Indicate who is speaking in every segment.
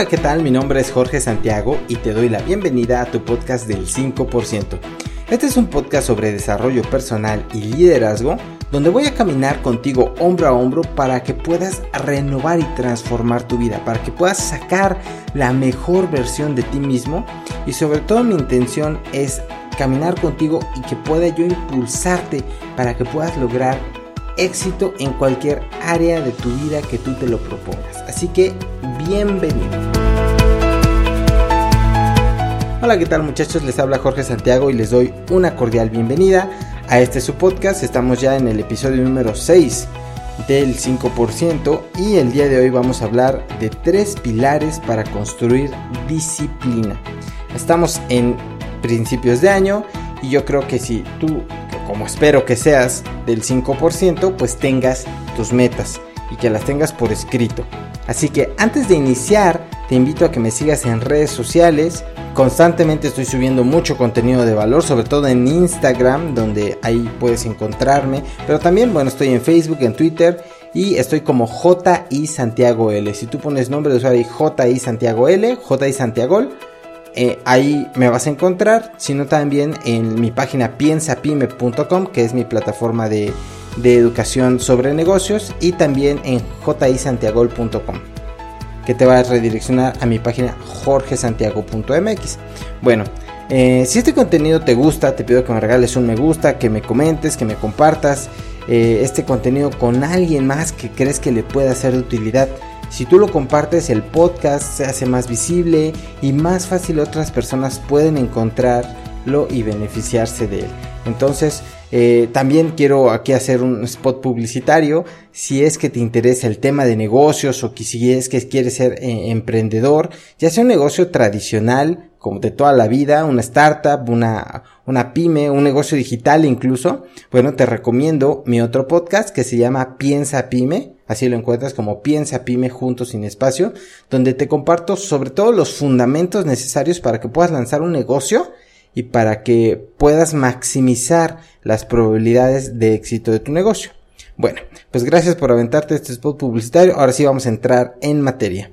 Speaker 1: Hola, ¿qué tal? Mi nombre es Jorge Santiago y te doy la bienvenida a tu podcast del 5%. Este es un podcast sobre desarrollo personal y liderazgo donde voy a caminar contigo hombro a hombro para que puedas renovar y transformar tu vida, para que puedas sacar la mejor versión de ti mismo y sobre todo mi intención es caminar contigo y que pueda yo impulsarte para que puedas lograr éxito en cualquier área de tu vida que tú te lo propongas. Así que bienvenido. Hola, ¿qué tal muchachos? Les habla Jorge Santiago y les doy una cordial bienvenida a este su podcast. Estamos ya en el episodio número 6 del 5% y el día de hoy vamos a hablar de tres pilares para construir disciplina. Estamos en principios de año y yo creo que si tú como espero que seas del 5%, pues tengas tus metas y que las tengas por escrito. Así que antes de iniciar, te invito a que me sigas en redes sociales. Constantemente estoy subiendo mucho contenido de valor, sobre todo en Instagram, donde ahí puedes encontrarme. Pero también, bueno, estoy en Facebook, en Twitter y estoy como JI Santiago L. Si tú pones nombre de usuario JI Santiago L, JI Santiago eh, ahí me vas a encontrar, sino también en mi página piensapime.com, que es mi plataforma de, educación sobre negocios, y también en jisantiagol.com, que te va a redireccionar a mi página jorgesantiago.mx. Bueno, eh, si este contenido te gusta, te pido que me regales un me gusta, que me comentes, que me compartas eh, este contenido con alguien más que crees que le pueda ser de utilidad. Si tú lo compartes, el podcast se hace más visible y más fácil otras personas pueden encontrarlo y beneficiarse de él. Entonces, eh, también quiero aquí hacer un spot publicitario. Si es que te interesa el tema de negocios o si es que quieres ser eh, emprendedor, ya sea un negocio tradicional, como de toda la vida, una startup, una, una pyme, un negocio digital incluso, bueno, te recomiendo mi otro podcast que se llama Piensa Pyme Así lo encuentras como Piensa Pyme Juntos sin Espacio, donde te comparto sobre todo los fundamentos necesarios para que puedas lanzar un negocio y para que puedas maximizar las probabilidades de éxito de tu negocio. Bueno, pues gracias por aventarte este spot publicitario. Ahora sí vamos a entrar en materia.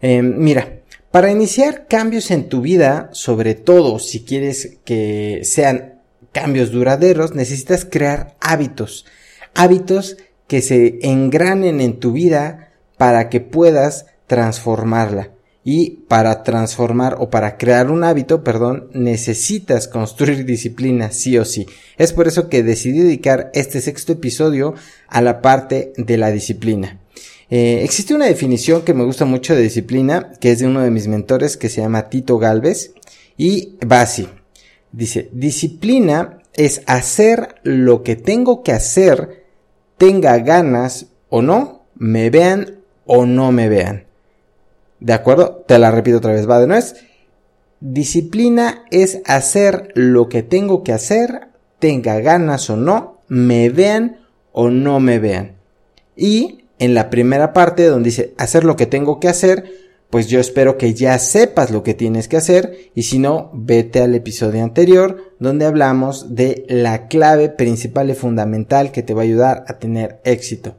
Speaker 1: Em, mira, para iniciar cambios en tu vida, sobre todo si quieres que sean cambios duraderos, necesitas crear hábitos. Hábitos que se engranen en tu vida para que puedas transformarla. Y para transformar o para crear un hábito, perdón, necesitas construir disciplina sí o sí. Es por eso que decidí dedicar este sexto episodio a la parte de la disciplina. Eh, existe una definición que me gusta mucho de disciplina, que es de uno de mis mentores que se llama Tito Galvez, y va así. Dice, disciplina es hacer lo que tengo que hacer tenga ganas o no, me vean o no me vean. ¿De acuerdo? Te la repito otra vez, va de nuez. Disciplina es hacer lo que tengo que hacer, tenga ganas o no, me vean o no me vean. Y en la primera parte donde dice hacer lo que tengo que hacer, pues yo espero que ya sepas lo que tienes que hacer y si no, vete al episodio anterior donde hablamos de la clave principal y fundamental que te va a ayudar a tener éxito.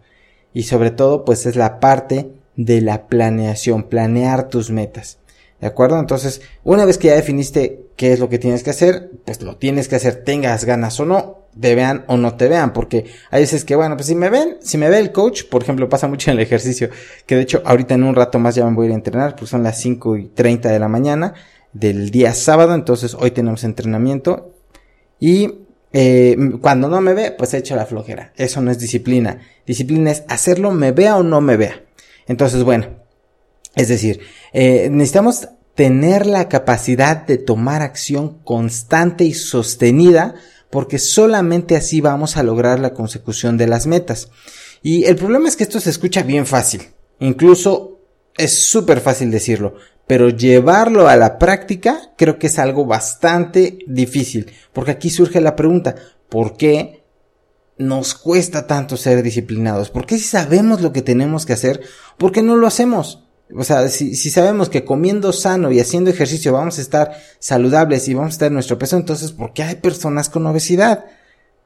Speaker 1: Y sobre todo, pues es la parte de la planeación, planear tus metas. ¿De acuerdo? Entonces, una vez que ya definiste qué es lo que tienes que hacer, pues lo tienes que hacer, tengas ganas o no, te vean o no te vean, porque hay veces que, bueno, pues si me ven, si me ve el coach, por ejemplo, pasa mucho en el ejercicio, que de hecho ahorita en un rato más ya me voy a ir a entrenar, pues son las 5 y 30 de la mañana del día sábado, entonces hoy tenemos entrenamiento y eh, cuando no me ve, pues he hecho la flojera. Eso no es disciplina. Disciplina es hacerlo me vea o no me vea. Entonces, bueno, es decir, eh, necesitamos tener la capacidad de tomar acción constante y sostenida porque solamente así vamos a lograr la consecución de las metas. Y el problema es que esto se escucha bien fácil, incluso es súper fácil decirlo, pero llevarlo a la práctica creo que es algo bastante difícil, porque aquí surge la pregunta, ¿por qué nos cuesta tanto ser disciplinados? ¿Por qué si sabemos lo que tenemos que hacer, por qué no lo hacemos? O sea, si, si, sabemos que comiendo sano y haciendo ejercicio vamos a estar saludables y vamos a estar en nuestro peso, entonces, ¿por qué hay personas con obesidad?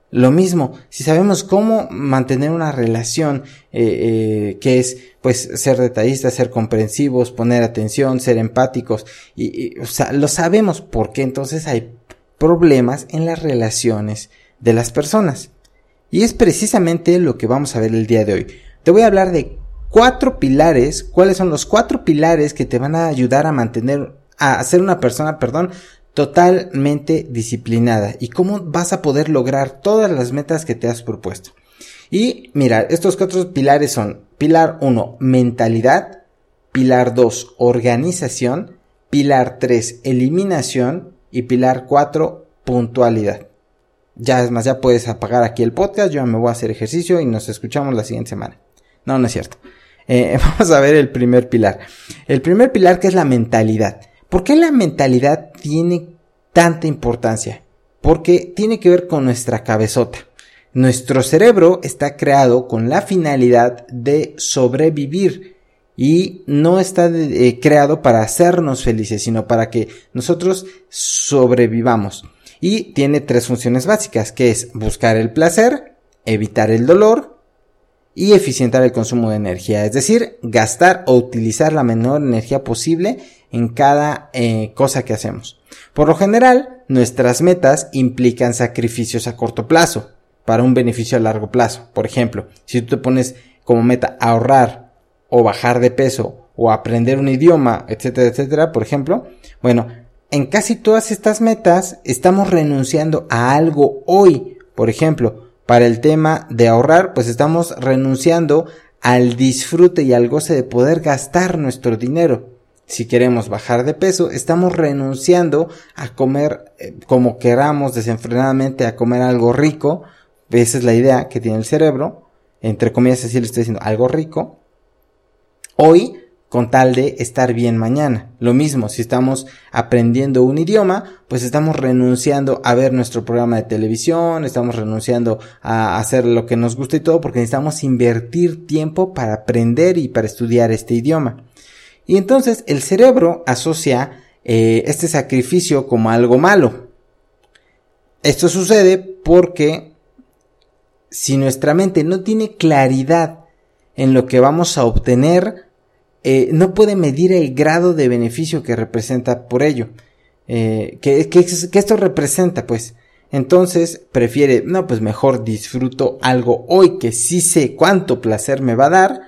Speaker 1: Lo mismo, si sabemos cómo mantener una relación eh, eh, que es pues ser detallistas, ser comprensivos, poner atención, ser empáticos, y, o sea, lo sabemos porque entonces hay problemas en las relaciones de las personas. Y es precisamente lo que vamos a ver el día de hoy. Te voy a hablar de cuatro pilares, cuáles son los cuatro pilares que te van a ayudar a mantener, a ser una persona, perdón, totalmente disciplinada y cómo vas a poder lograr todas las metas que te has propuesto. Y mira, estos cuatro pilares son pilar 1, mentalidad, pilar 2, organización, pilar 3, eliminación y pilar 4, puntualidad. Ya es más, ya puedes apagar aquí el podcast, yo me voy a hacer ejercicio y nos escuchamos la siguiente semana. No, no es cierto. Eh, vamos a ver el primer pilar. El primer pilar que es la mentalidad. ¿Por qué la mentalidad tiene tanta importancia? Porque tiene que ver con nuestra cabezota. Nuestro cerebro está creado con la finalidad de sobrevivir y no está eh, creado para hacernos felices, sino para que nosotros sobrevivamos. Y tiene tres funciones básicas, que es buscar el placer, evitar el dolor y eficientar el consumo de energía, es decir, gastar o utilizar la menor energía posible en cada eh, cosa que hacemos. Por lo general, nuestras metas implican sacrificios a corto plazo para un beneficio a largo plazo. Por ejemplo, si tú te pones como meta ahorrar o bajar de peso o aprender un idioma, etcétera, etcétera, por ejemplo, bueno, en casi todas estas metas estamos renunciando a algo hoy. Por ejemplo, para el tema de ahorrar, pues estamos renunciando al disfrute y al goce de poder gastar nuestro dinero. Si queremos bajar de peso, estamos renunciando a comer eh, como queramos desenfrenadamente, a comer algo rico. Esa es la idea que tiene el cerebro. Entre comillas, así le estoy diciendo algo rico. Hoy, con tal de estar bien mañana. Lo mismo, si estamos aprendiendo un idioma, pues estamos renunciando a ver nuestro programa de televisión, estamos renunciando a hacer lo que nos gusta y todo porque necesitamos invertir tiempo para aprender y para estudiar este idioma. Y entonces el cerebro asocia eh, este sacrificio como algo malo. Esto sucede porque si nuestra mente no tiene claridad en lo que vamos a obtener, eh, no puede medir el grado de beneficio que representa por ello. Eh, que, esto representa, pues. Entonces prefiere, no, pues mejor disfruto algo hoy que sí sé cuánto placer me va a dar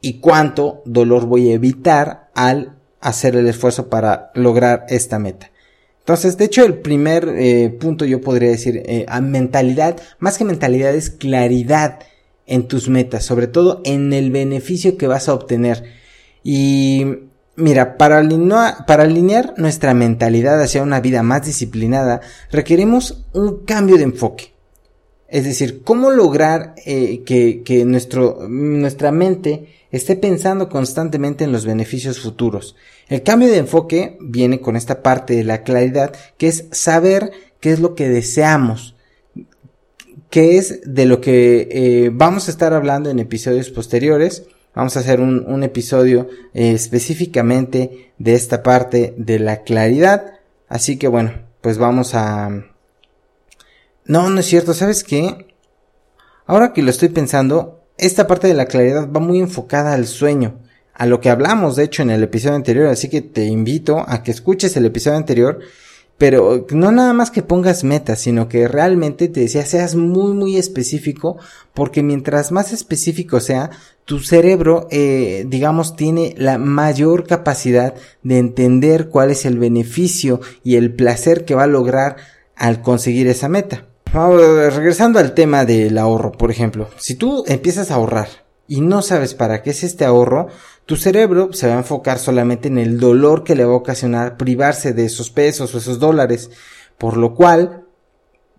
Speaker 1: y cuánto dolor voy a evitar al hacer el esfuerzo para lograr esta meta. Entonces, de hecho, el primer eh, punto yo podría decir, eh, a mentalidad, más que mentalidad es claridad en tus metas, sobre todo en el beneficio que vas a obtener. Y mira, para, alinear nuestra mentalidad hacia una vida más disciplinada, requerimos un cambio de enfoque. Es decir, cómo lograr eh, que, nuestra mente esté pensando constantemente en los beneficios futuros. El cambio de enfoque viene con esta parte de la claridad, que es saber qué es lo que deseamos, qué es de lo que eh, vamos a estar hablando en episodios posteriores. Vamos a hacer un, episodio eh, específicamente de esta parte de la claridad. Así que bueno, pues vamos a... No, no es cierto, ¿sabes qué? Ahora que lo estoy pensando, esta parte de la claridad va muy enfocada al sueño, a lo que hablamos de hecho en el episodio anterior, así que te invito a que escuches el episodio anterior, pero no nada más que pongas metas, sino que realmente te decía seas muy muy específico, porque mientras más específico sea, tu cerebro, eh, digamos, tiene la mayor capacidad de entender cuál es el beneficio y el placer que va a lograr al conseguir esa meta. Regresando al tema del ahorro, por ejemplo, si tú empiezas a ahorrar y no sabes para qué es este ahorro, tu cerebro se va a enfocar solamente en el dolor que le va a ocasionar privarse de esos pesos o esos dólares, por lo cual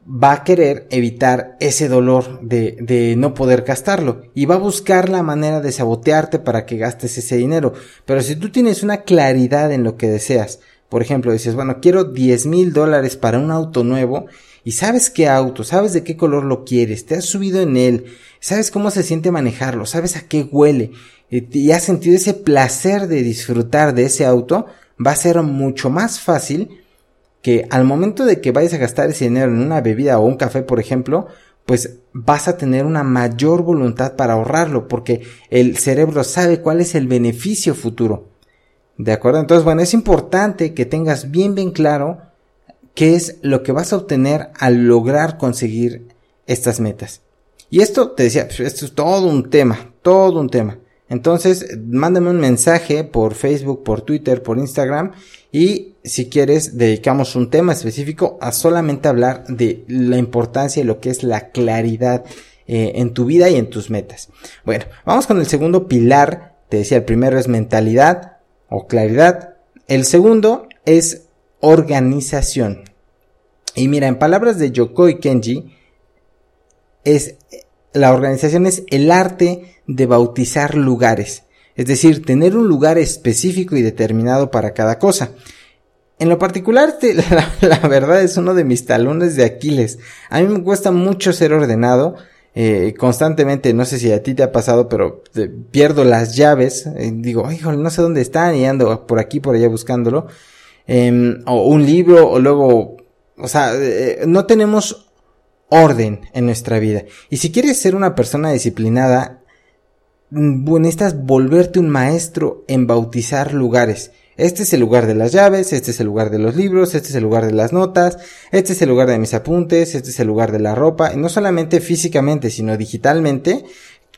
Speaker 1: va a querer evitar ese dolor de, de, no poder gastarlo y va a buscar la manera de sabotearte para que gastes ese dinero. Pero si tú tienes una claridad en lo que deseas, por ejemplo, dices, bueno, quiero 10 mil dólares para un auto nuevo y sabes qué auto, sabes de qué color lo quieres, te has subido en él, sabes cómo se siente manejarlo, sabes a qué huele eh, y has sentido ese placer de disfrutar de ese auto, va a ser mucho más fácil que al momento de que vayas a gastar ese dinero en una bebida o un café, por ejemplo, pues vas a tener una mayor voluntad para ahorrarlo, porque el cerebro sabe cuál es el beneficio futuro. ¿De acuerdo? Entonces, bueno, es importante que tengas bien, bien claro qué es lo que vas a obtener al lograr conseguir estas metas. Y esto, te decía, pues, esto es todo un tema, todo un tema. Entonces, mándame un mensaje por Facebook, por Twitter, por Instagram y si quieres dedicamos un tema específico a solamente hablar de la importancia de lo que es la claridad eh, en tu vida y en tus metas. Bueno, vamos con el segundo pilar. Te decía, el primero es mentalidad o claridad. El segundo es organización. Y mira, en palabras de Yokoi Kenji, es la organización es el arte de bautizar lugares, es decir, tener un lugar específico y determinado para cada cosa. En lo particular, la, verdad es uno de mis talones de Aquiles. A mí me cuesta mucho ser ordenado. Eh, constantemente, no sé si a ti te ha pasado, pero pierdo las llaves. Eh, digo, híjole, no sé dónde están y ando por aquí, por allá buscándolo. Em, o un libro, o luego, o sea, eh, no tenemos orden en nuestra vida. Y si quieres ser una persona disciplinada, mm, necesitas volverte un maestro en bautizar lugares. Este es el lugar de las llaves, este es el lugar de los libros, este es el lugar de las notas, este es el lugar de mis apuntes, este es el lugar de la ropa, y no solamente físicamente, sino digitalmente,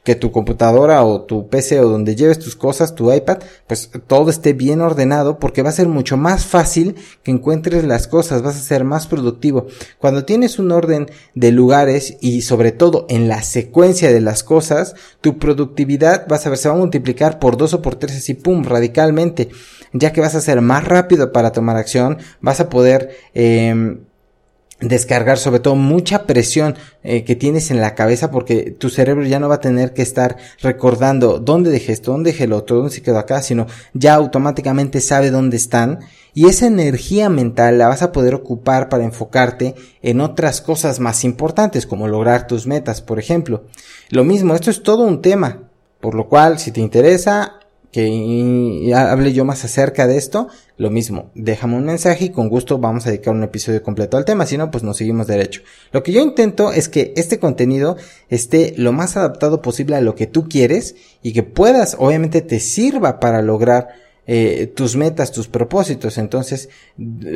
Speaker 1: que tu computadora o tu PC o donde lleves tus cosas, tu iPad, pues todo esté bien ordenado porque va a ser mucho más fácil que encuentres las cosas, vas a ser más productivo. Cuando tienes un orden de lugares y sobre todo en la secuencia de las cosas, tu productividad vas a ver se va a multiplicar por dos o por tres así pum radicalmente, ya que vas a ser más rápido para tomar acción, vas a poder eh, descargar sobre todo mucha presión eh, que tienes en la cabeza porque tu cerebro ya no va a tener que estar recordando dónde dejé esto, dónde dejé el otro, dónde se quedó acá, sino ya automáticamente sabe dónde están y esa energía mental la vas a poder ocupar para enfocarte en otras cosas más importantes como lograr tus metas, por ejemplo. Lo mismo, esto es todo un tema, por lo cual si te interesa que hable yo más acerca de esto, lo mismo, déjame un mensaje y con gusto vamos a dedicar un episodio completo al tema, si no, pues nos seguimos derecho. Lo que yo intento es que este contenido esté lo más adaptado posible a lo que tú quieres y que puedas, obviamente te sirva para lograr eh, tus metas, tus propósitos. Entonces,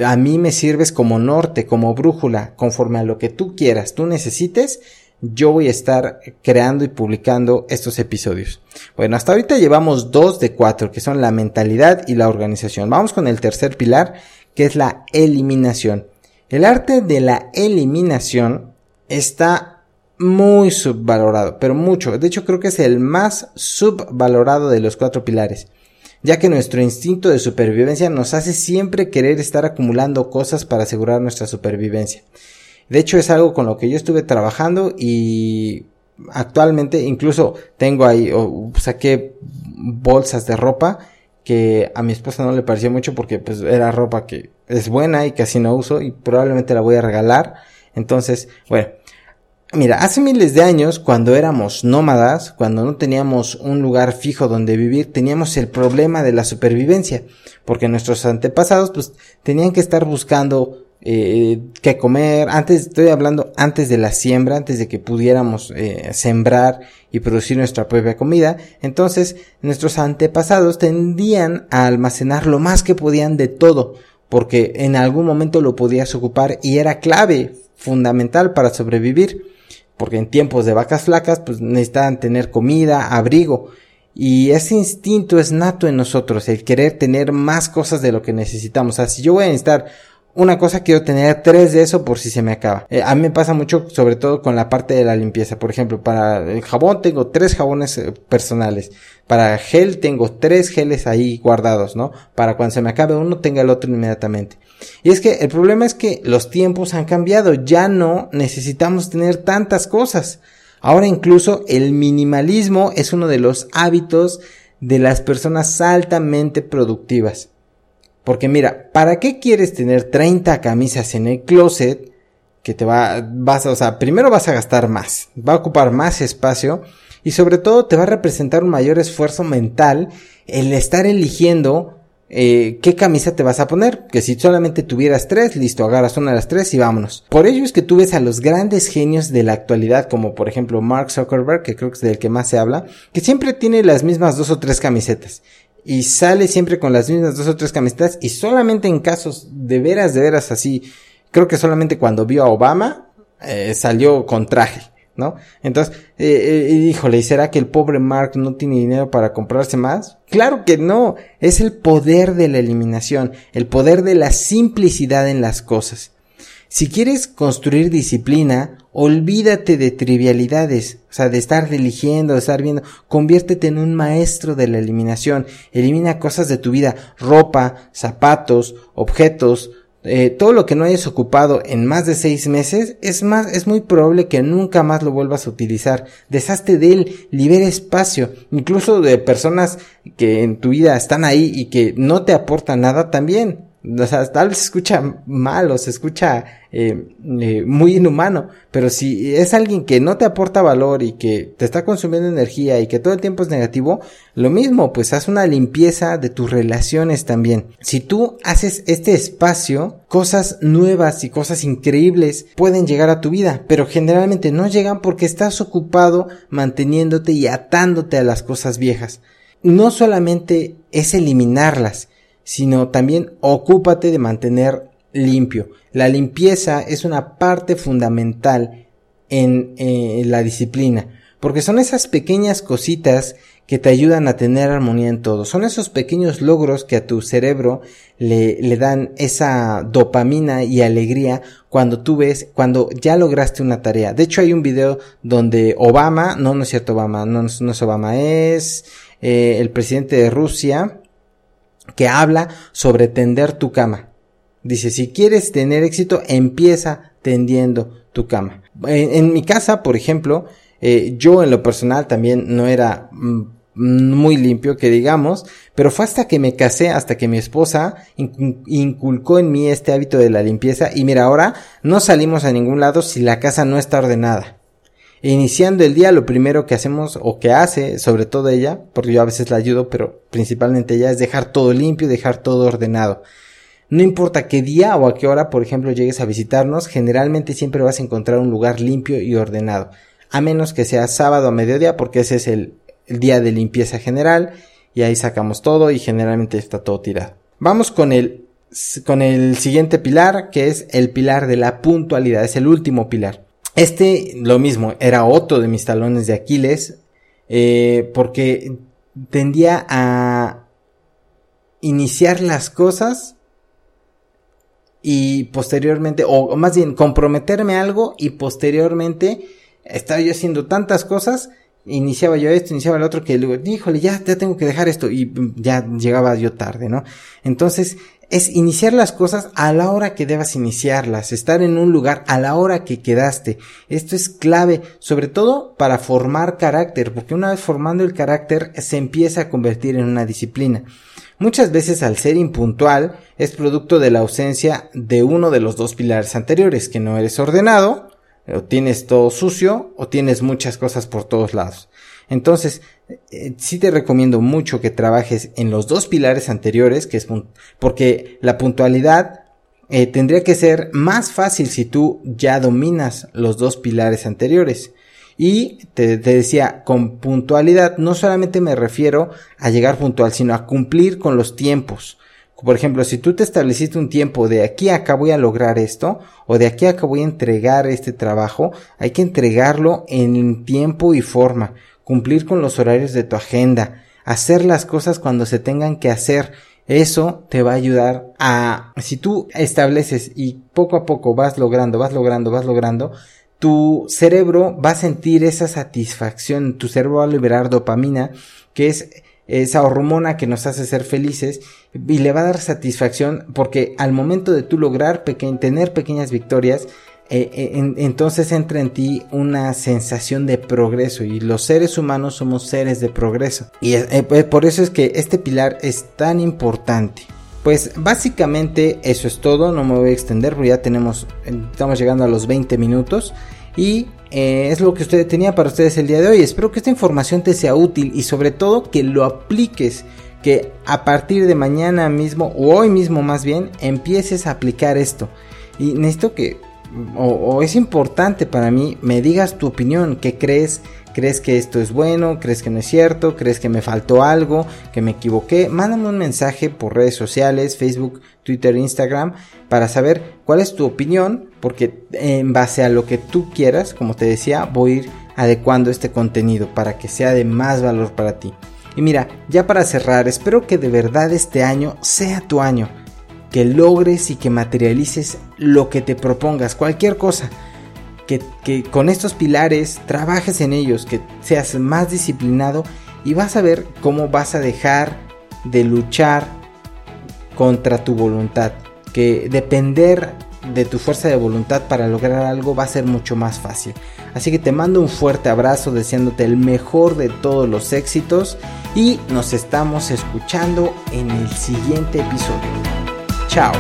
Speaker 1: a mí me sirves como norte, como brújula, conforme a lo que tú quieras, tú necesites yo voy a estar creando y publicando estos episodios. Bueno, hasta ahorita llevamos dos de cuatro, que son la mentalidad y la organización. Vamos con el tercer pilar, que es la eliminación. El arte de la eliminación está muy subvalorado, pero mucho. De hecho, creo que es el más subvalorado de los cuatro pilares ya que nuestro instinto de supervivencia nos hace siempre querer estar acumulando cosas para asegurar nuestra supervivencia. De hecho es algo con lo que yo estuve trabajando y actualmente incluso tengo ahí, o saqué bolsas de ropa que a mi esposa no le pareció mucho porque pues era ropa que es buena y casi no uso y probablemente la voy a regalar. Entonces, bueno, mira, hace miles de años cuando éramos nómadas, cuando no teníamos un lugar fijo donde vivir, teníamos el problema de la supervivencia, porque nuestros antepasados pues tenían que estar buscando eh, que comer, antes, estoy hablando antes de la siembra, antes de que pudiéramos eh, sembrar y producir nuestra propia comida, entonces nuestros antepasados tendían a almacenar lo más que podían de todo, porque en algún momento lo podías ocupar y era clave, fundamental para sobrevivir, porque en tiempos de vacas flacas pues necesitaban tener comida, abrigo, y ese instinto es nato en nosotros, el querer tener más cosas de lo que necesitamos. O sea, yo voy a necesitar una cosa quiero tener tres de eso por si se me acaba. Eh, a mí me pasa mucho, sobre todo con la parte de la limpieza. Por ejemplo, para el jabón tengo tres jabones eh, personales. Para gel tengo tres geles ahí guardados, ¿no? Para cuando se me acabe uno tenga el otro inmediatamente. Y es que el problema es que los tiempos han cambiado. Ya no necesitamos tener tantas cosas. Ahora incluso el minimalismo es uno de los hábitos de las personas altamente productivas. Porque mira, ¿para qué quieres tener 30 camisas en el closet? Que te va, vas, o sea, primero vas a gastar más, va a ocupar más espacio y sobre todo te va a representar un mayor esfuerzo mental el estar eligiendo eh, qué camisa te vas a poner. Que si solamente tuvieras tres, listo, agarras una de las tres y vámonos. Por ello es que tú ves a los grandes genios de la actualidad, como por ejemplo Mark Zuckerberg, que creo que es del que más se habla, que siempre tiene las mismas dos o tres camisetas. Y sale siempre con las mismas dos o tres camisetas y solamente en casos de veras, de veras así, creo que solamente cuando vio a Obama, eh, salió con traje. ¿no? Entonces, eh, eh, híjole, ¿y será que el pobre Mark no tiene dinero para comprarse más? Claro que no, es el poder de la eliminación, el poder de la simplicidad en las cosas. Si quieres construir disciplina, olvídate de trivialidades, o sea, de estar eligiendo, de estar viendo, conviértete en un maestro de la eliminación, elimina cosas de tu vida, ropa, zapatos, objetos, eh, todo lo que no hayas ocupado en más de seis meses, es más, es muy probable que nunca más lo vuelvas a utilizar. Deshazte de él, libera espacio, incluso de personas que en tu vida están ahí y que no te aportan nada también. O sea, tal vez se escucha mal o se escucha eh, eh, muy inhumano, pero si es alguien que no te aporta valor y que te está consumiendo energía y que todo el tiempo es negativo, lo mismo, pues haz una limpieza de tus relaciones también. Si tú haces este espacio, cosas nuevas y cosas increíbles pueden llegar a tu vida, pero generalmente no llegan porque estás ocupado manteniéndote y atándote a las cosas viejas. No solamente es eliminarlas, sino también ocúpate de mantener limpio. La limpieza es una parte fundamental en eh, la disciplina, porque son esas pequeñas cositas que te ayudan a tener armonía en todo. Son esos pequeños logros que a tu cerebro le, le dan esa dopamina y alegría cuando tú ves, cuando ya lograste una tarea. De hecho, hay un video donde Obama, no, no es cierto Obama, no, no es Obama, es eh, el presidente de Rusia, que habla sobre tender tu cama. Dice, si quieres tener éxito, empieza tendiendo tu cama. En, mi casa, por ejemplo, eh, yo en lo personal también no era mm, muy limpio, que digamos, pero fue hasta que me casé, hasta que mi esposa inculcó en mí este hábito de la limpieza y mira, ahora no salimos a ningún lado si la casa no está ordenada. Iniciando el día, lo primero que hacemos o que hace, sobre todo ella, porque yo a veces la ayudo, pero principalmente ella, es dejar todo limpio, dejar todo ordenado. No importa qué día o a qué hora, por ejemplo, llegues a visitarnos, generalmente siempre vas a encontrar un lugar limpio y ordenado. A menos que sea sábado a mediodía, porque ese es el, día de limpieza general, y ahí sacamos todo y generalmente está todo tirado. Vamos con el siguiente pilar, que es el pilar de la puntualidad, es el último pilar. Este, lo mismo, era otro de mis talones de Aquiles, eh, porque tendía a iniciar las cosas y posteriormente, o más bien comprometerme a algo y posteriormente estaba yo haciendo tantas cosas, iniciaba yo esto, iniciaba el otro, que luego, híjole, ya, ya tengo que dejar esto y ya llegaba yo tarde, ¿no? Entonces, es iniciar las cosas a la hora que debas iniciarlas, estar en un lugar a la hora que quedaste. Esto es clave, sobre todo para formar carácter, porque una vez formando el carácter se empieza a convertir en una disciplina. Muchas veces al ser impuntual es producto de la ausencia de uno de los dos pilares anteriores, que no eres ordenado, o tienes todo sucio, o tienes muchas cosas por todos lados. Entonces, eh, sí te recomiendo mucho que trabajes en los dos pilares anteriores, que es porque la puntualidad eh, tendría que ser más fácil si tú ya dominas los dos pilares anteriores. Y te, te, decía, con puntualidad no solamente me refiero a llegar puntual, sino a cumplir con los tiempos. Por ejemplo, si tú te estableciste un tiempo de aquí a acá voy a lograr esto, o de aquí a acá voy a entregar este trabajo, hay que entregarlo en tiempo y forma. Cumplir con los horarios de tu agenda, hacer las cosas cuando se tengan que hacer. Eso te va a ayudar a, si tú estableces y poco a poco vas logrando, vas logrando, vas logrando, tu cerebro va a sentir esa satisfacción, tu cerebro va a liberar dopamina, que es esa hormona que nos hace ser felices y le va a dar satisfacción porque al momento de tú lograr tener pequeñas victorias, eh, eh, entonces entra en ti una sensación de progreso y los seres humanos somos seres de progreso. Y eh, por eso es que este pilar es tan importante. Pues básicamente eso es todo, no me voy a extender porque ya tenemos, estamos llegando a los 20 minutos y es lo que usted tenía para ustedes el día de hoy. Espero que esta información te sea útil y sobre todo que lo apliques que a partir de mañana mismo o hoy mismo más bien empieces a aplicar esto. Y necesito que, o, es importante para mí, me digas tu opinión, qué crees, crees que esto es bueno, crees que no es cierto, crees que me faltó algo, que me equivoqué. Mándame un mensaje por redes sociales, Facebook, Twitter, Instagram, para saber cuál es tu opinión, porque en base a lo que tú quieras, como te decía, voy a ir adecuando este contenido para que sea de más valor para ti. Y mira, ya para cerrar, espero que de verdad este año sea tu año, que logres y que materialices lo que te propongas, cualquier cosa. Que, con estos pilares trabajes en ellos, que seas más disciplinado y vas a ver cómo vas a dejar de luchar contra tu voluntad. Que depender de tu fuerza de voluntad para lograr algo va a ser mucho más fácil. Así que te mando un fuerte abrazo deseándote el mejor de todos los éxitos y nos estamos escuchando en el siguiente episodio. Chao.